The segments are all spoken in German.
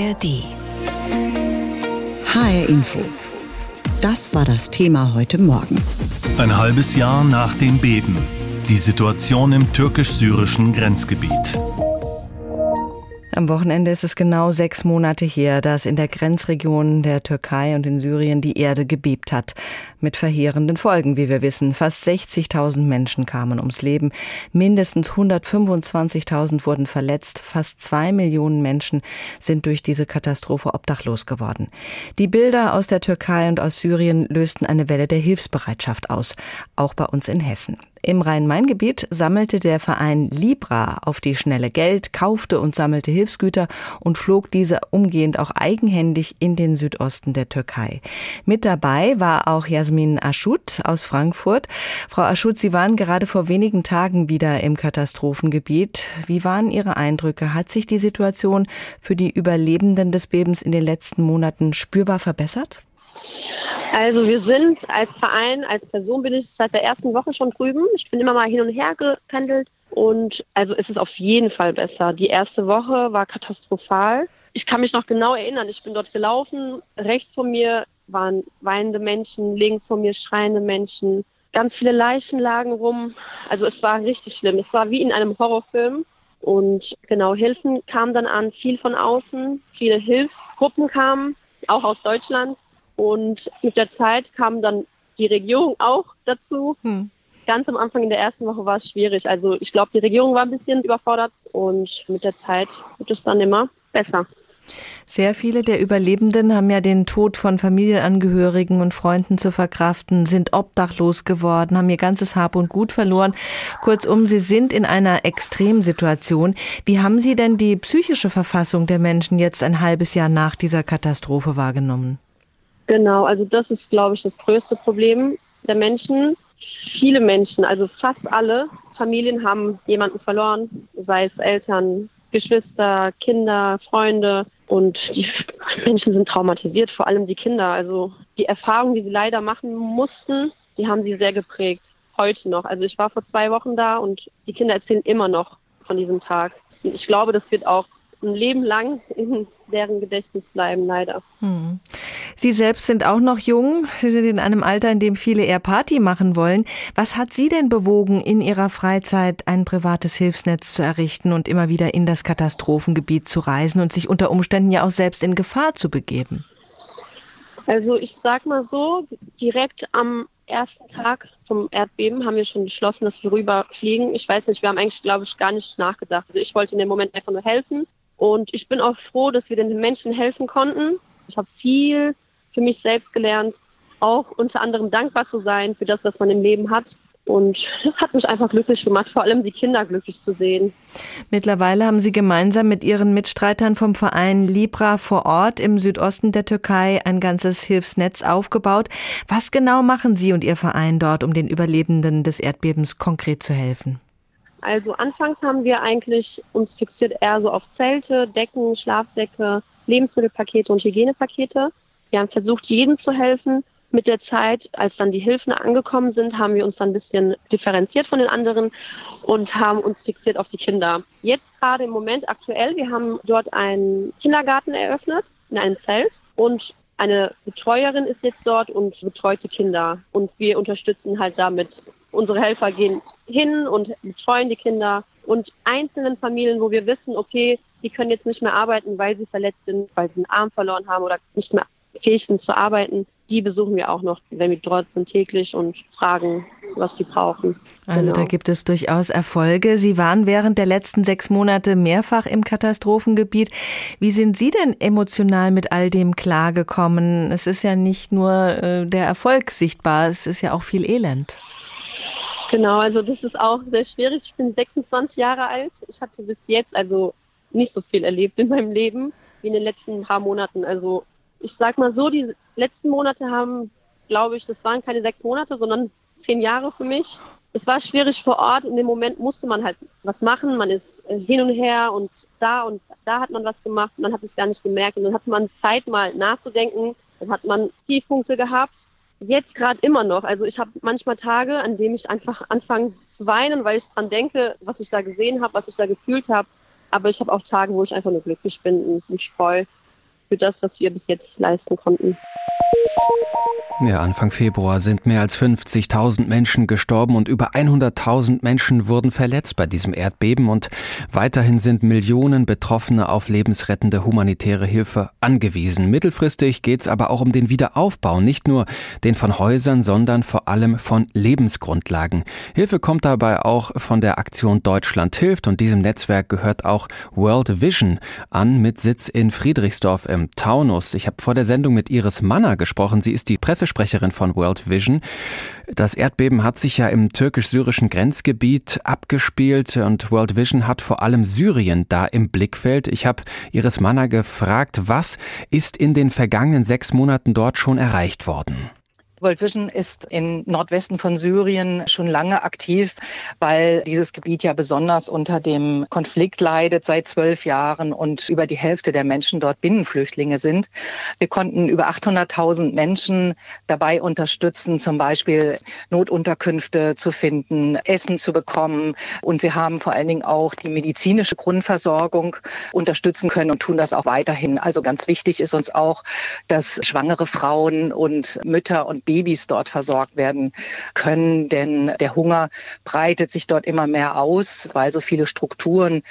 ARD. HR Info. Das war das Thema heute Morgen. Ein halbes Jahr nach dem Beben. Die Situation im türkisch-syrischen Grenzgebiet. Am Wochenende ist es genau sechs Monate her, dass in der Grenzregion der Türkei und in Syrien die Erde gebebt hat. Mit verheerenden Folgen, wie wir wissen. Fast 60.000 Menschen kamen ums Leben. Mindestens 125.000 wurden verletzt. Fast zwei Millionen Menschen sind durch diese Katastrophe obdachlos geworden. Die Bilder aus der Türkei und aus Syrien lösten eine Welle der Hilfsbereitschaft aus. Auch bei uns in Hessen. Im Rhein-Main-Gebiet sammelte der Verein Libra auf die schnelle Geld, kaufte und sammelte Hilfsgüter und flog diese umgehend auch eigenhändig in den Südosten der Türkei. Mit dabei war auch Jasmin Aschut aus Frankfurt. Frau Aschut, Sie waren gerade vor wenigen Tagen wieder im Katastrophengebiet. Wie waren Ihre Eindrücke? Hat sich die Situation für die Überlebenden des Bebens in den letzten Monaten spürbar verbessert? Also wir sind als Verein, als Person bin ich seit der ersten Woche schon drüben. Ich bin immer mal hin und her gependelt und also ist es auf jeden Fall besser. Die erste Woche war katastrophal. Ich kann mich noch genau erinnern, ich bin dort gelaufen. Rechts von mir waren weinende Menschen, links von mir schreiende Menschen. Ganz viele Leichen lagen rum. Also es war richtig schlimm. Es war wie in einem Horrorfilm. Und genau, Hilfen kamen dann an, viel von außen. Viele Hilfsgruppen kamen, auch aus Deutschland. Und mit der Zeit kam dann die Regierung auch dazu. Hm. Ganz am Anfang in der ersten Woche war es schwierig. Also ich glaube, die Regierung war ein bisschen überfordert und mit der Zeit wird es dann immer besser. Sehr viele der Überlebenden haben ja den Tod von Familienangehörigen und Freunden zu verkraften, sind obdachlos geworden, haben ihr ganzes Hab und Gut verloren. Kurzum, sie sind in einer Extremsituation. Wie haben Sie denn die psychische Verfassung der Menschen jetzt ein halbes Jahr nach dieser Katastrophe wahrgenommen? Genau, also das ist, glaube ich, das größte Problem der Menschen. Viele Menschen, also fast alle Familien haben jemanden verloren, sei es Eltern, Geschwister, Kinder, Freunde. Und die Menschen sind traumatisiert, vor allem die Kinder. Also die Erfahrungen, die sie leider machen mussten, die haben sie sehr geprägt. Heute noch. Also ich war vor zwei Wochen da und die Kinder erzählen immer noch von diesem Tag. Und ich glaube, das wird auch ein Leben lang in deren Gedächtnis bleiben, leider. Hm. Sie selbst sind auch noch jung. Sie sind in einem Alter, in dem viele eher Party machen wollen. Was hat Sie denn bewogen, in Ihrer Freizeit ein privates Hilfsnetz zu errichten und immer wieder in das Katastrophengebiet zu reisen und sich unter Umständen ja auch selbst in Gefahr zu begeben? Also ich sag mal so, direkt am ersten Tag vom Erdbeben haben wir schon beschlossen, dass wir rüberfliegen. Ich weiß nicht, wir haben eigentlich, glaube ich, gar nicht nachgedacht. Also ich wollte in dem Moment einfach nur helfen. Und ich bin auch froh, dass wir den Menschen helfen konnten. Ich habe viel für mich selbst gelernt, auch unter anderem dankbar zu sein für das, was man im Leben hat. Und das hat mich einfach glücklich gemacht, vor allem die Kinder glücklich zu sehen. Mittlerweile haben Sie gemeinsam mit Ihren Mitstreitern vom Verein Libra vor Ort im Südosten der Türkei ein ganzes Hilfsnetz aufgebaut. Was genau machen Sie und Ihr Verein dort, um den Überlebenden des Erdbebens konkret zu helfen? Also anfangs haben wir eigentlich uns fixiert eher so auf Zelte, Decken, Schlafsäcke, Lebensmittelpakete und Hygienepakete. Wir haben versucht, jedem zu helfen. Mit der Zeit, als dann die Hilfen angekommen sind, haben wir uns dann ein bisschen differenziert von den anderen und haben uns fixiert auf die Kinder. Jetzt gerade im Moment aktuell, wir haben dort einen Kindergarten eröffnet in einem Zelt und eine Betreuerin ist jetzt dort und betreut die Kinder. Und wir unterstützen halt damit unsere Helfer gehen hin und betreuen die Kinder und einzelnen Familien, wo wir wissen, okay, die können jetzt nicht mehr arbeiten, weil sie verletzt sind, weil sie einen Arm verloren haben oder nicht mehr fähig sind zu arbeiten, die besuchen wir auch noch, wenn wir dort sind, täglich und fragen, was sie brauchen. Also genau. da gibt es durchaus Erfolge. Sie waren während der letzten sechs Monate mehrfach im Katastrophengebiet. Wie sind Sie denn emotional mit all dem klargekommen? Es ist ja nicht nur äh, der Erfolg sichtbar, es ist ja auch viel Elend. Genau, also das ist auch sehr schwierig. Ich bin 26 Jahre alt. Ich hatte bis jetzt also nicht so viel erlebt in meinem Leben wie in den letzten paar Monaten. Also ich sag mal so, die letzten Monate haben, glaube ich, das waren keine sechs Monate, sondern zehn Jahre für mich. Es war schwierig vor Ort. In dem Moment musste man halt was machen. Man ist äh, hin und her und da und da hat man was gemacht. Man hat es gar nicht gemerkt. Und dann hatte man Zeit, mal nachzudenken. Dann hat man Tiefpunkte gehabt jetzt gerade immer noch. Also ich habe manchmal Tage, an denen ich einfach anfange zu weinen, weil ich dran denke, was ich da gesehen habe, was ich da gefühlt habe. Aber ich habe auch Tage, wo ich einfach nur glücklich bin und mich freue, für das, was wir bis jetzt leisten konnten. Ja, Anfang Februar sind mehr als 50.000 Menschen gestorben und über 100.000 Menschen wurden verletzt bei diesem Erdbeben und weiterhin sind Millionen Betroffene auf lebensrettende humanitäre Hilfe angewiesen. Mittelfristig geht es aber auch um den Wiederaufbau, nicht nur den von Häusern, sondern vor allem von Lebensgrundlagen. Hilfe kommt dabei auch von der Aktion Deutschland hilft und diesem Netzwerk gehört auch World Vision an mit Sitz in Friedrichsdorf im Taunus. Ich habe vor der Sendung mit Iris Manner gesprochen. Sie ist die Presse Pressesprecherin von World Vision. Das Erdbeben hat sich ja im türkisch-syrischen Grenzgebiet abgespielt und World Vision hat vor allem Syrien da im Blickfeld. Ich habe Iris Manner gefragt, was ist in den vergangenen sechs Monaten dort schon erreicht worden? World Vision ist im Nordwesten von Syrien schon lange aktiv, weil dieses Gebiet ja besonders unter dem Konflikt leidet seit zwölf Jahren und über die Hälfte der Menschen dort Binnenflüchtlinge sind. Wir konnten über 800.000 Menschen dabei unterstützen, zum Beispiel Notunterkünfte zu finden, Essen zu bekommen. Und wir haben vor allen Dingen auch die medizinische Grundversorgung unterstützen können und tun das auch weiterhin. Also ganz wichtig ist uns auch, dass schwangere Frauen und Mütter und Babys dort versorgt werden können. Denn der Hunger breitet sich dort immer mehr aus, weil so viele Strukturen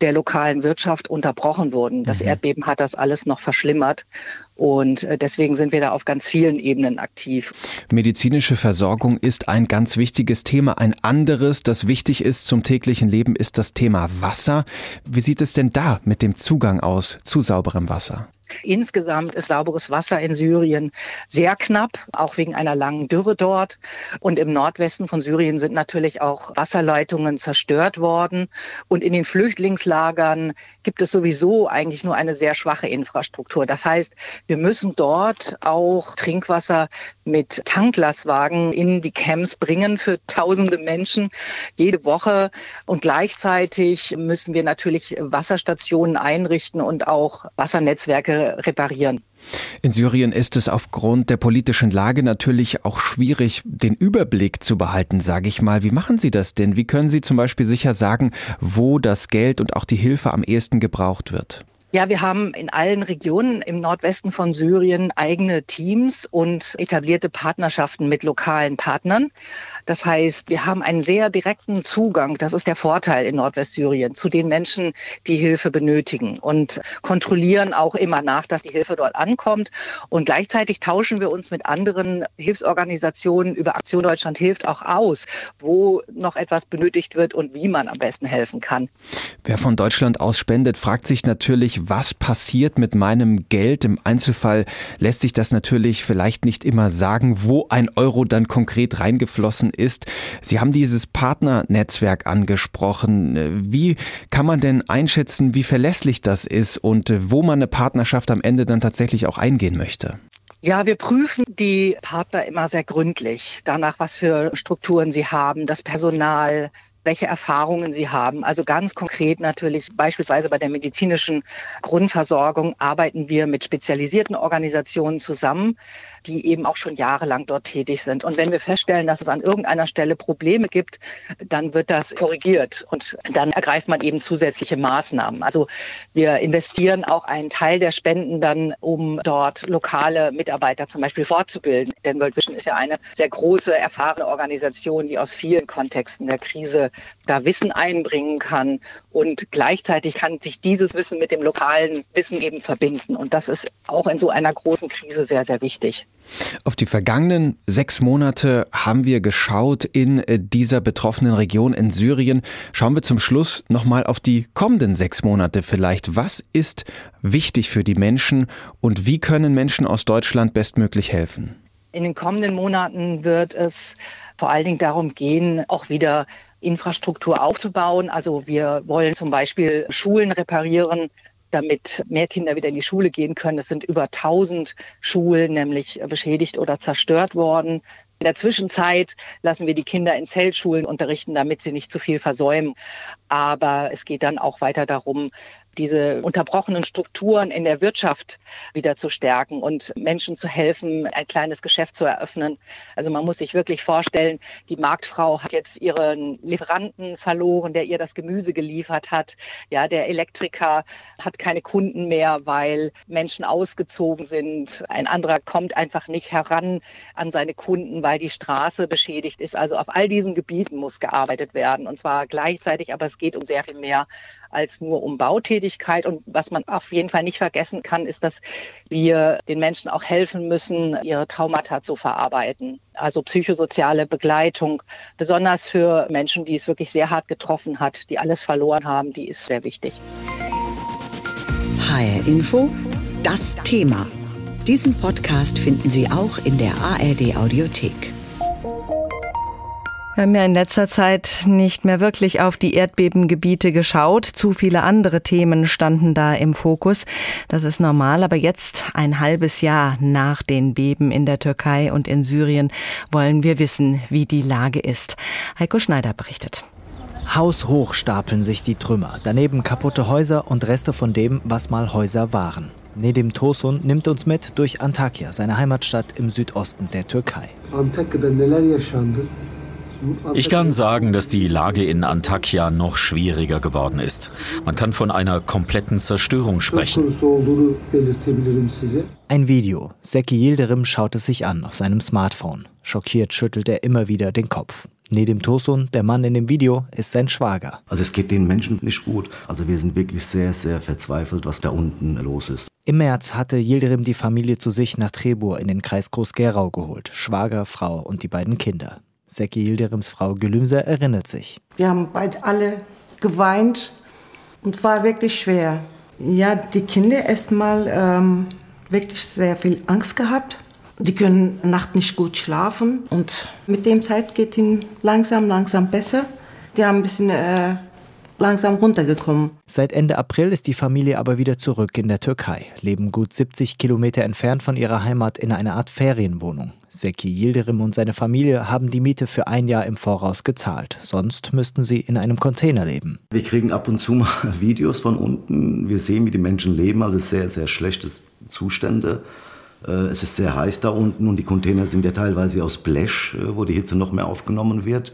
der lokalen Wirtschaft unterbrochen wurden. Das mhm. Erdbeben hat das alles noch verschlimmert und äh, deswegen sind wir da auf ganz vielen Ebenen aktiv. Medizinische Versorgung ist ein ganz wichtiges Thema. Ein anderes, das wichtig ist zum täglichen Leben, ist das Thema Wasser. Wie sieht es denn da mit dem Zugang aus zu sauberem Wasser? Insgesamt ist sauberes Wasser in Syrien sehr knapp, auch wegen einer langen Dürre dort. Und im Nordwesten von Syrien sind natürlich auch Wasserleitungen zerstört worden. Und in den Flüchtlingslagern gibt es sowieso eigentlich nur eine sehr schwache Infrastruktur. Das heißt, wir müssen dort auch Trinkwasser mit Tanklastwagen in die Camps bringen für tausende Menschen jede Woche. Und gleichzeitig müssen wir natürlich Wasserstationen einrichten und auch Wassernetzwerke reparieren. In Syrien ist es aufgrund der politischen Lage natürlich auch schwierig, den Überblick zu behalten, sage ich mal. Wie machen Sie das denn? Wie können Sie zum Beispiel sicher sagen, wo das Geld und auch die Hilfe am ehesten gebraucht wird? Ja, wir haben in allen Regionen im Nordwesten von Syrien eigene Teams und etablierte Partnerschaften mit lokalen Partnern. Das heißt, wir haben einen sehr direkten Zugang, das ist der Vorteil in Nordwestsyrien, zu den Menschen, die Hilfe benötigen und kontrollieren auch immer nach, dass die Hilfe dort ankommt. Und gleichzeitig tauschen wir uns mit anderen Hilfsorganisationen über Aktion Deutschland hilft auch aus, wo noch etwas benötigt wird und wie man am besten helfen kann. Wer von Deutschland aus spendet, fragt sich natürlich, was passiert mit meinem Geld. Im Einzelfall lässt sich das natürlich vielleicht nicht immer sagen, wo ein Euro dann konkret reingeflossen ist. Sie haben dieses Partnernetzwerk angesprochen. Wie kann man denn einschätzen, wie verlässlich das ist und wo man eine Partnerschaft am Ende dann tatsächlich auch eingehen möchte? Ja, wir prüfen die Partner immer sehr gründlich, danach, was für Strukturen sie haben, das Personal, welche Erfahrungen sie haben. Also ganz konkret natürlich beispielsweise bei der medizinischen Grundversorgung arbeiten wir mit spezialisierten Organisationen zusammen, die eben auch schon jahrelang dort tätig sind. Und wenn wir feststellen, dass es an irgendeiner Stelle Probleme gibt, dann wird das korrigiert und dann ergreift man eben zusätzliche Maßnahmen. Also wir investieren auch einen Teil der Spenden dann, um dort lokale Mitarbeiter zum Beispiel fortzubilden. Denn World Vision ist ja eine sehr große, erfahrene Organisation, die aus vielen Kontexten der Krise da Wissen einbringen kann. Und gleichzeitig kann sich dieses Wissen mit dem lokalen Wissen eben verbinden. Und das ist auch in so einer großen Krise sehr, sehr wichtig. Auf die vergangenen sechs Monate haben wir geschaut in äh, dieser betroffenen Region in Syrien. Schauen wir zum Schluss nochmal auf die kommenden sechs Monate vielleicht. Was ist wichtig für die Menschen und wie können Menschen aus Deutschland bestmöglich helfen? In den kommenden Monaten wird es vor allen Dingen darum gehen, auch wieder Infrastruktur aufzubauen. Also wir wollen zum Beispiel Schulen reparieren, damit mehr Kinder wieder in die Schule gehen können. Es sind über 1000 Schulen nämlich beschädigt oder zerstört worden. In der Zwischenzeit lassen wir die Kinder in Zeltschulen unterrichten, damit sie nicht zu viel versäumen. Aber es geht dann auch weiter darum, diese unterbrochenen Strukturen in der Wirtschaft wieder zu stärken und Menschen zu helfen, ein kleines Geschäft zu eröffnen. Also man muss sich wirklich vorstellen, die Marktfrau hat jetzt ihren Lieferanten verloren, der ihr das Gemüse geliefert hat. Ja, der Elektriker hat keine Kunden mehr, weil Menschen ausgezogen sind. Ein anderer kommt einfach nicht heran an seine Kunden, weil die Straße beschädigt ist. Also auf all diesen Gebieten muss gearbeitet werden und zwar gleichzeitig, aber es geht um sehr viel mehr als nur um Bautätigkeit. Und was man auf jeden Fall nicht vergessen kann, ist, dass wir den Menschen auch helfen müssen, ihre Traumata zu verarbeiten. Also psychosoziale Begleitung, besonders für Menschen, die es wirklich sehr hart getroffen hat, die alles verloren haben, die ist sehr wichtig. HR Info, das Thema. Diesen Podcast finden Sie auch in der ARD Audiothek. Wir haben ja in letzter Zeit nicht mehr wirklich auf die Erdbebengebiete geschaut. Zu viele andere Themen standen da im Fokus. Das ist normal. Aber jetzt, ein halbes Jahr nach den Beben in der Türkei und in Syrien, wollen wir wissen, wie die Lage ist. Heiko Schneider berichtet. Haushoch stapeln sich die Trümmer. Daneben kaputte Häuser und Reste von dem, was mal Häuser waren. Nedim Tosun nimmt uns mit durch Antakya, seine Heimatstadt im Südosten der Türkei. Ich kann sagen, dass die Lage in Antakya noch schwieriger geworden ist. Man kann von einer kompletten Zerstörung sprechen. Ein Video. Seki Yildirim schaut es sich an auf seinem Smartphone. Schockiert schüttelt er immer wieder den Kopf. Nedim Tosun, der Mann in dem Video, ist sein Schwager. Also es geht den Menschen nicht gut. Also wir sind wirklich sehr, sehr verzweifelt, was da unten los ist. Im März hatte Yildirim die Familie zu sich nach Trebur in den Kreis Groß-Gerau geholt. Schwager, Frau und die beiden Kinder. Seki Yildirims Frau Gelümse erinnert sich. Wir haben beide alle geweint und war wirklich schwer. Ja, die Kinder erstmal ähm, wirklich sehr viel Angst gehabt. Die können nacht nicht gut schlafen und mit dem Zeit geht ihnen langsam, langsam besser. Die haben ein bisschen äh, langsam runtergekommen. Seit Ende April ist die Familie aber wieder zurück in der Türkei, leben gut 70 Kilometer entfernt von ihrer Heimat in einer Art Ferienwohnung. Seki Yildirim und seine Familie haben die Miete für ein Jahr im Voraus gezahlt. Sonst müssten sie in einem Container leben. Wir kriegen ab und zu mal Videos von unten. Wir sehen, wie die Menschen leben. Also sehr, sehr schlechte Zustände. Äh, es ist sehr heiß da unten und die Container sind ja teilweise aus Blech, äh, wo die Hitze noch mehr aufgenommen wird.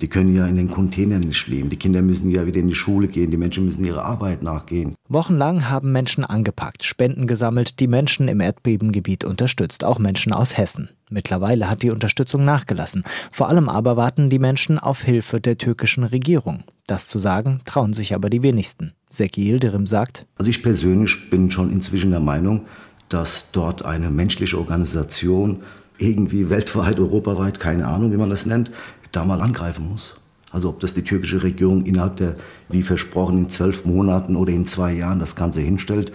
Die können ja in den Containern nicht leben. Die Kinder müssen ja wieder in die Schule gehen. Die Menschen müssen ihrer Arbeit nachgehen. Wochenlang haben Menschen angepackt, Spenden gesammelt, die Menschen im Erdbebengebiet unterstützt, auch Menschen aus Hessen. Mittlerweile hat die Unterstützung nachgelassen. Vor allem aber warten die Menschen auf Hilfe der türkischen Regierung. Das zu sagen, trauen sich aber die wenigsten. Seki Yildirim sagt, Also ich persönlich bin schon inzwischen der Meinung, dass dort eine menschliche Organisation irgendwie weltweit, europaweit, keine Ahnung, wie man das nennt, da mal angreifen muss. Also ob das die türkische Regierung innerhalb der, wie versprochen, in zwölf Monaten oder in zwei Jahren das Ganze hinstellt.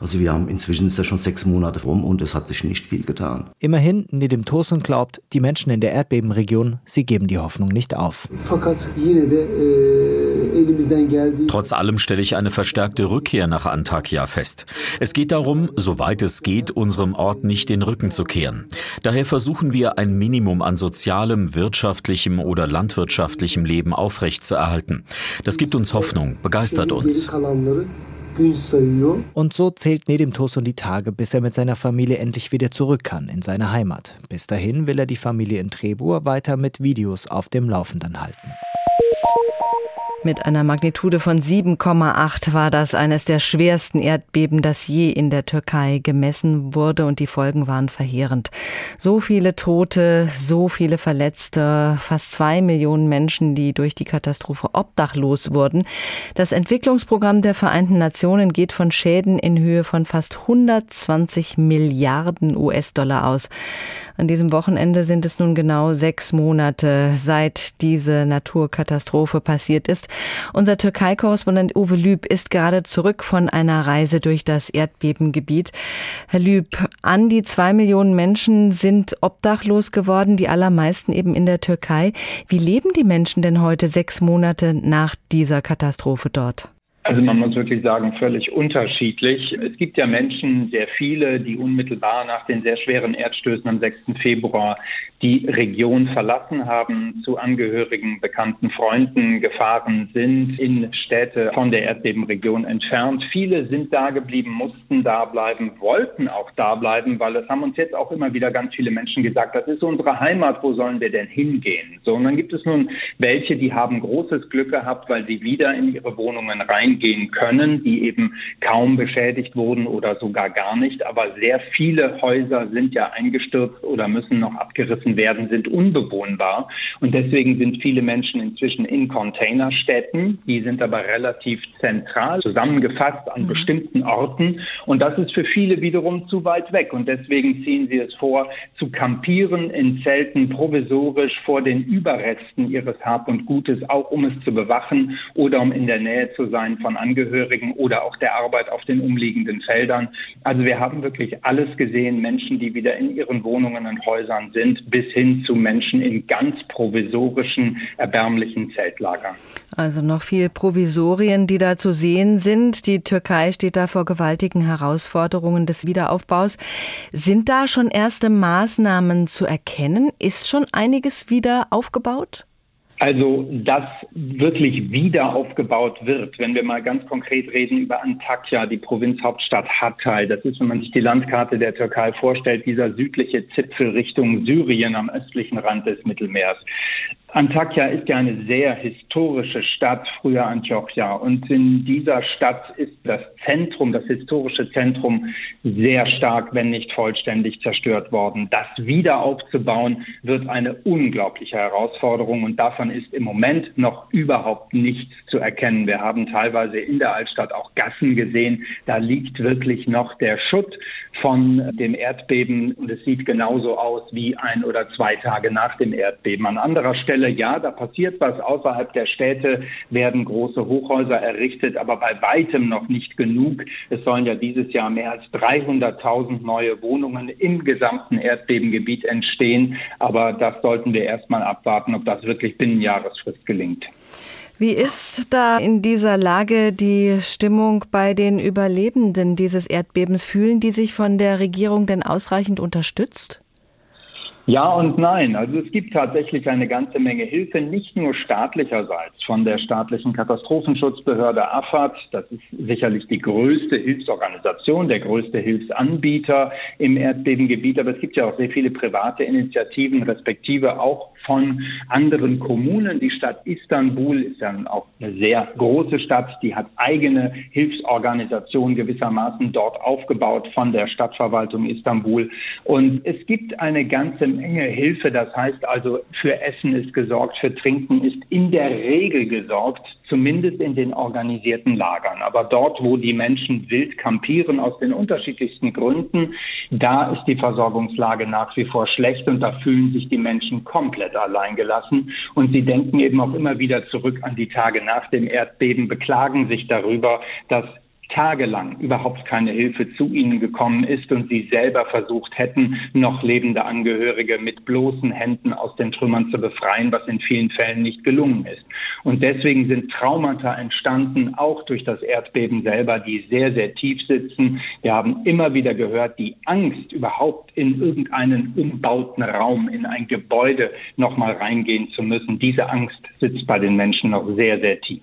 Also wir haben inzwischen ist ja schon sechs Monate rum und es hat sich nicht viel getan. Immerhin, Nedim Tosun glaubt, die Menschen in der Erdbebenregion, sie geben die Hoffnung nicht auf. Trotz allem stelle ich eine verstärkte Rückkehr nach Antakya fest. Es geht darum, soweit es geht, unserem Ort nicht den Rücken zu kehren. Daher versuchen wir, ein Minimum an sozialem, wirtschaftlichem oder landwirtschaftlichem Leben aufrechtzuerhalten. Das gibt uns Hoffnung, begeistert uns. Und so zählt Nedim Tosun die Tage, bis er mit seiner Familie endlich wieder zurück kann in seine Heimat. Bis dahin will er die Familie in Trebur weiter mit Videos auf dem Laufenden halten. Mit einer Magnitude von 7,8 war das eines der schwersten Erdbeben, das je in der Türkei gemessen wurde und die Folgen waren verheerend. So viele Tote, so viele Verletzte, fast zwei Millionen Menschen, die durch die Katastrophe obdachlos wurden. Das Entwicklungsprogramm der Vereinten Nationen geht von Schäden in Höhe von fast 120 Milliarden US-Dollar aus. An diesem Wochenende sind es nun genau sechs Monate, seit diese Naturkatastrophe passiert ist. Unser Türkei-Korrespondent Uwe Lüb ist gerade zurück von einer Reise durch das Erdbebengebiet. Herr Lüb, an die zwei Millionen Menschen sind obdachlos geworden, die allermeisten eben in der Türkei. Wie leben die Menschen denn heute sechs Monate nach dieser Katastrophe dort? Also man muss wirklich sagen, völlig unterschiedlich. Es gibt ja Menschen, sehr viele, die unmittelbar nach den sehr schweren Erdstößen am 6. Februar die Region verlassen haben, zu Angehörigen, bekannten Freunden gefahren sind, in Städte von der Erdbebenregion entfernt. Viele sind da geblieben, mussten da bleiben, wollten auch da bleiben, weil es haben uns jetzt auch immer wieder ganz viele Menschen gesagt, das ist unsere Heimat, wo sollen wir denn hingehen? So, und dann gibt es nun welche, die haben großes Glück gehabt, weil sie wieder in ihre Wohnungen reingehen können, die eben kaum beschädigt wurden oder sogar gar nicht. Aber sehr viele Häuser sind ja eingestürzt oder müssen noch abgerissen werden, sind unbewohnbar. Und deswegen sind viele Menschen inzwischen in Containerstädten. Die sind aber relativ zentral zusammengefasst an mhm. bestimmten Orten. Und das ist für viele wiederum zu weit weg. Und deswegen ziehen sie es vor, zu campieren in Zelten provisorisch vor den Überresten ihres Hab und Gutes, auch um es zu bewachen oder um in der Nähe zu sein von Angehörigen oder auch der Arbeit auf den umliegenden Feldern. Also wir haben wirklich alles gesehen, Menschen, die wieder in ihren Wohnungen und Häusern sind, bis hin zu Menschen in ganz provisorischen, erbärmlichen Zeltlagern. Also noch viel Provisorien, die da zu sehen sind. Die Türkei steht da vor gewaltigen Herausforderungen des Wiederaufbaus. Sind da schon erste Maßnahmen zu erkennen? Ist schon einiges wieder aufgebaut? Also, dass wirklich wieder aufgebaut wird, wenn wir mal ganz konkret reden über Antakya, die Provinzhauptstadt Hatay. Das ist, wenn man sich die Landkarte der Türkei vorstellt, dieser südliche Zipfel Richtung Syrien am östlichen Rand des Mittelmeers. Antakya ist ja eine sehr historische Stadt, früher Antiochia. Und in dieser Stadt ist das Zentrum, das historische Zentrum, sehr stark, wenn nicht vollständig zerstört worden. Das wieder aufzubauen, wird eine unglaubliche Herausforderung. Und davon ist im Moment noch überhaupt nichts zu erkennen. Wir haben teilweise in der Altstadt auch Gassen gesehen. Da liegt wirklich noch der Schutt von dem Erdbeben. Und es sieht genauso aus wie ein oder zwei Tage nach dem Erdbeben. An anderer Stelle Fälle, ja, da passiert was. Außerhalb der Städte werden große Hochhäuser errichtet, aber bei weitem noch nicht genug. Es sollen ja dieses Jahr mehr als 300.000 neue Wohnungen im gesamten Erdbebengebiet entstehen. Aber das sollten wir erstmal abwarten, ob das wirklich binnen Jahresfrist gelingt. Wie ist da in dieser Lage die Stimmung bei den Überlebenden dieses Erdbebens? Fühlen die sich von der Regierung denn ausreichend unterstützt? Ja und nein. Also es gibt tatsächlich eine ganze Menge Hilfe, nicht nur staatlicherseits von der staatlichen Katastrophenschutzbehörde AFAD. Das ist sicherlich die größte Hilfsorganisation, der größte Hilfsanbieter im Erdbebengebiet. Aber es gibt ja auch sehr viele private Initiativen, respektive auch von anderen Kommunen. Die Stadt Istanbul ist ja auch eine sehr große Stadt. Die hat eigene Hilfsorganisationen gewissermaßen dort aufgebaut von der Stadtverwaltung Istanbul. Und es gibt eine ganze Menge Hilfe. Das heißt also, für Essen ist gesorgt, für Trinken ist in der Regel gesorgt, zumindest in den organisierten Lagern. Aber dort, wo die Menschen wild campieren aus den unterschiedlichsten Gründen, da ist die Versorgungslage nach wie vor schlecht und da fühlen sich die Menschen komplett alleingelassen. Und sie denken eben auch immer wieder zurück an die Tage nach dem Erdbeben, beklagen sich darüber, dass tagelang überhaupt keine Hilfe zu ihnen gekommen ist und sie selber versucht hätten, noch lebende Angehörige mit bloßen Händen aus den Trümmern zu befreien, was in vielen Fällen nicht gelungen ist. Und deswegen sind Traumata entstanden, auch durch das Erdbeben selber, die sehr, sehr tief sitzen. Wir haben immer wieder gehört, die Angst, überhaupt in irgendeinen umbauten Raum, in ein Gebäude nochmal reingehen zu müssen, diese Angst sitzt bei den Menschen noch sehr, sehr tief.